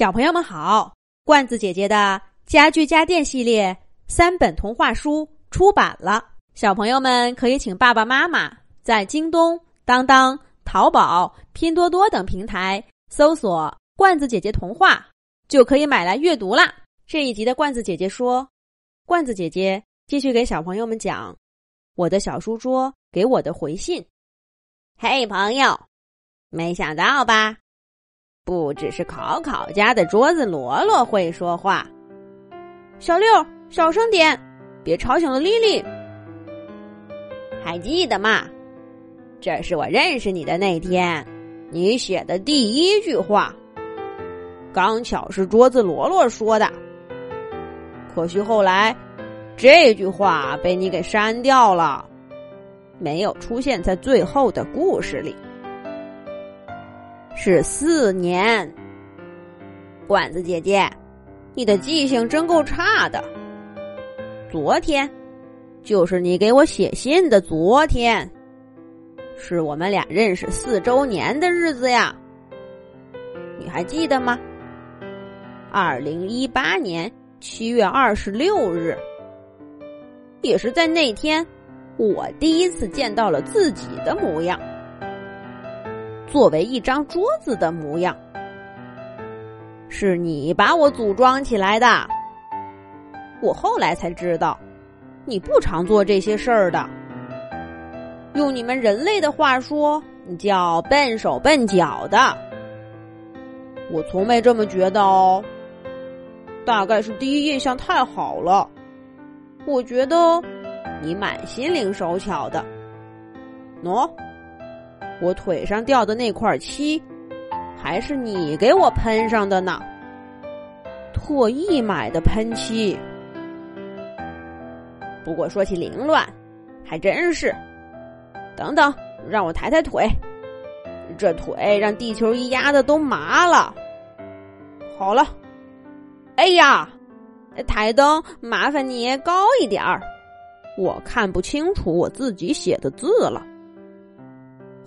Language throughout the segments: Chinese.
小朋友们好，罐子姐姐的家具家电系列三本童话书出版了，小朋友们可以请爸爸妈妈在京东、当当、淘宝、拼多多等平台搜索“罐子姐姐童话”，就可以买来阅读啦。这一集的罐子姐姐说，罐子姐姐继续给小朋友们讲我的小书桌给我的回信。嘿，朋友，没想到吧？不只是考考家的桌子罗罗会说话，小六小声点，别吵醒了丽丽。还记得吗？这是我认识你的那天，你写的第一句话。刚巧是桌子罗罗说的，可惜后来这句话被你给删掉了，没有出现在最后的故事里。是四年，管子姐姐，你的记性真够差的。昨天，就是你给我写信的昨天，是我们俩认识四周年的日子呀。你还记得吗？二零一八年七月二十六日，也是在那天，我第一次见到了自己的模样。作为一张桌子的模样，是你把我组装起来的。我后来才知道，你不常做这些事儿的。用你们人类的话说，你叫笨手笨脚的。我从没这么觉得哦。大概是第一印象太好了，我觉得你蛮心灵手巧的。喏。我腿上掉的那块漆，还是你给我喷上的呢。特意买的喷漆。不过说起凌乱，还真是。等等，让我抬抬腿。这腿让地球仪压的都麻了。好了。哎呀，台灯，麻烦你高一点儿，我看不清楚我自己写的字了。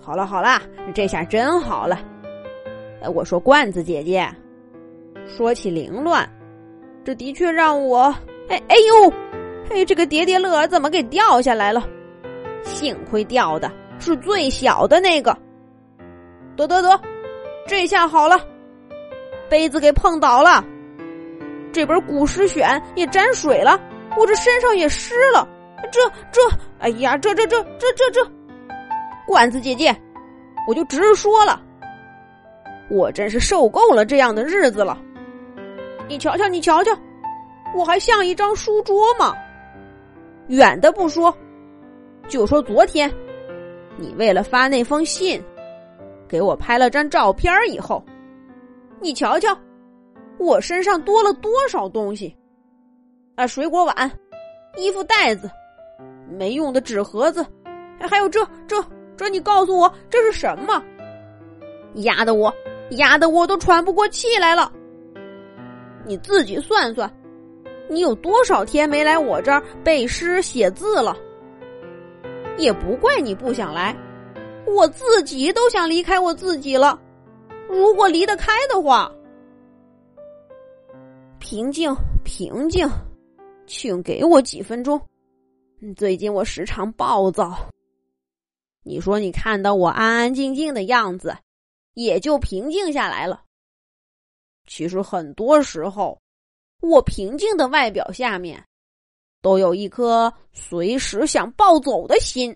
好了好了，这下真好了。我说罐子姐姐，说起凌乱，这的确让我……哎哎呦，哎，这个叠叠乐怎么给掉下来了？幸亏掉的是最小的那个。得得得，这下好了，杯子给碰倒了，这本古诗选也沾水了，我这身上也湿了。这这，哎呀，这这这这这这。罐子姐姐，我就直说了，我真是受够了这样的日子了。你瞧瞧，你瞧瞧，我还像一张书桌吗？远的不说，就说昨天，你为了发那封信，给我拍了张照片以后，你瞧瞧，我身上多了多少东西？啊，水果碗、衣服袋子、没用的纸盒子，还有这这。这你告诉我这是什么？压得我，压得我都喘不过气来了。你自己算算，你有多少天没来我这儿背诗写字了？也不怪你不想来，我自己都想离开我自己了。如果离得开的话，平静，平静，请给我几分钟。最近我时常暴躁。你说你看到我安安静静的样子，也就平静下来了。其实很多时候，我平静的外表下面，都有一颗随时想暴走的心。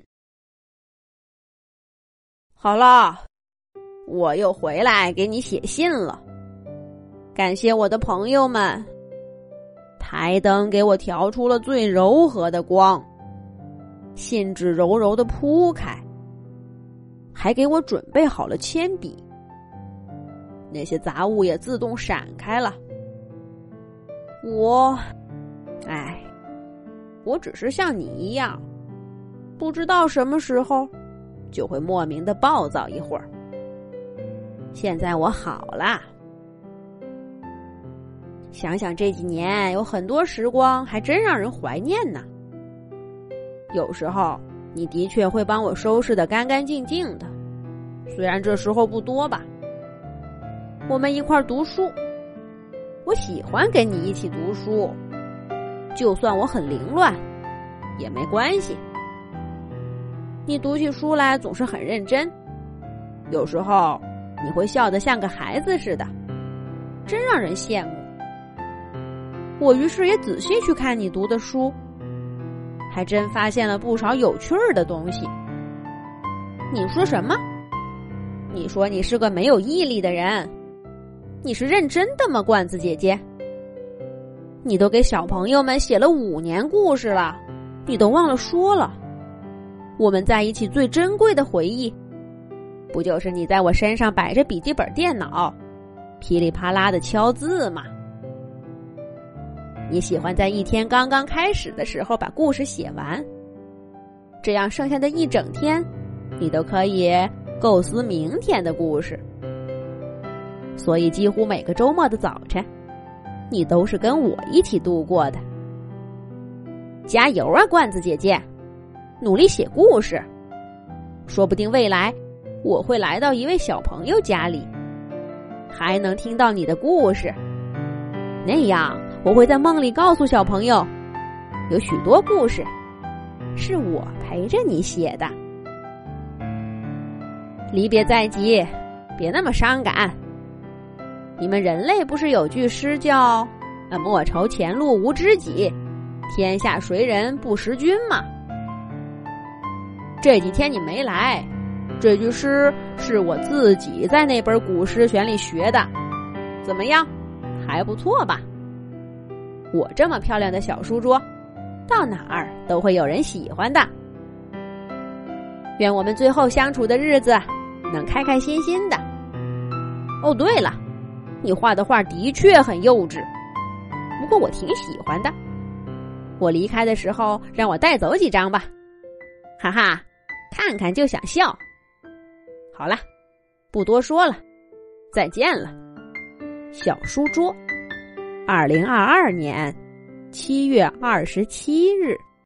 好了，我又回来给你写信了。感谢我的朋友们，台灯给我调出了最柔和的光，信纸柔柔的铺开。还给我准备好了铅笔，那些杂物也自动闪开了。我，哎，我只是像你一样，不知道什么时候就会莫名的暴躁一会儿。现在我好了，想想这几年有很多时光，还真让人怀念呢。有时候。你的确会帮我收拾的干干净净的，虽然这时候不多吧。我们一块儿读书，我喜欢跟你一起读书，就算我很凌乱，也没关系。你读起书来总是很认真，有时候你会笑得像个孩子似的，真让人羡慕。我于是也仔细去看你读的书，还真发现了不少有趣儿的东西。你说什么？你说你是个没有毅力的人？你是认真的吗，罐子姐姐？你都给小朋友们写了五年故事了，你都忘了说了，我们在一起最珍贵的回忆，不就是你在我身上摆着笔记本电脑，噼里啪啦的敲字吗？你喜欢在一天刚刚开始的时候把故事写完，这样剩下的一整天，你都可以构思明天的故事。所以，几乎每个周末的早晨，你都是跟我一起度过的。加油啊，罐子姐姐，努力写故事，说不定未来我会来到一位小朋友家里，还能听到你的故事。那样，我会在梦里告诉小朋友，有许多故事是我陪着你写的。离别在即，别那么伤感。你们人类不是有句诗叫“呃莫愁前路无知己，天下谁人不识君”吗？这几天你没来，这句诗是我自己在那本古诗选里学的，怎么样？还不错吧？我这么漂亮的小书桌，到哪儿都会有人喜欢的。愿我们最后相处的日子能开开心心的。哦，对了。你画的画的确很幼稚，不过我挺喜欢的。我离开的时候让我带走几张吧，哈哈，看看就想笑。好了，不多说了，再见了，小书桌。二零二二年七月二十七日。